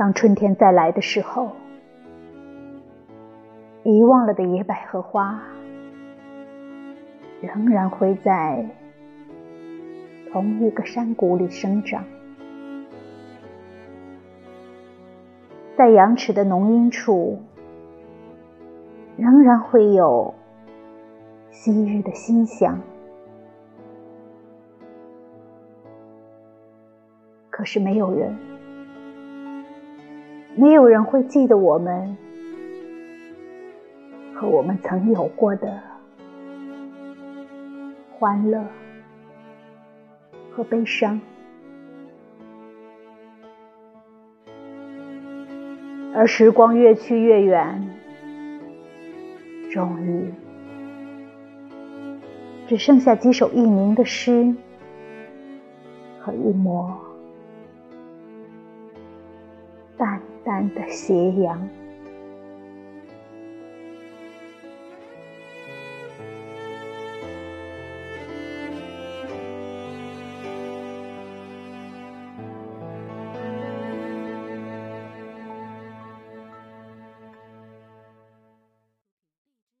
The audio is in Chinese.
当春天再来的时候，遗忘了的野百合花，仍然会在同一个山谷里生长，在羊齿的浓荫处，仍然会有昔日的馨香。可是没有人，没有人会记得我们和我们曾有过的欢乐和悲伤，而时光越去越远，终于只剩下几首佚名的诗和一抹。淡的斜阳。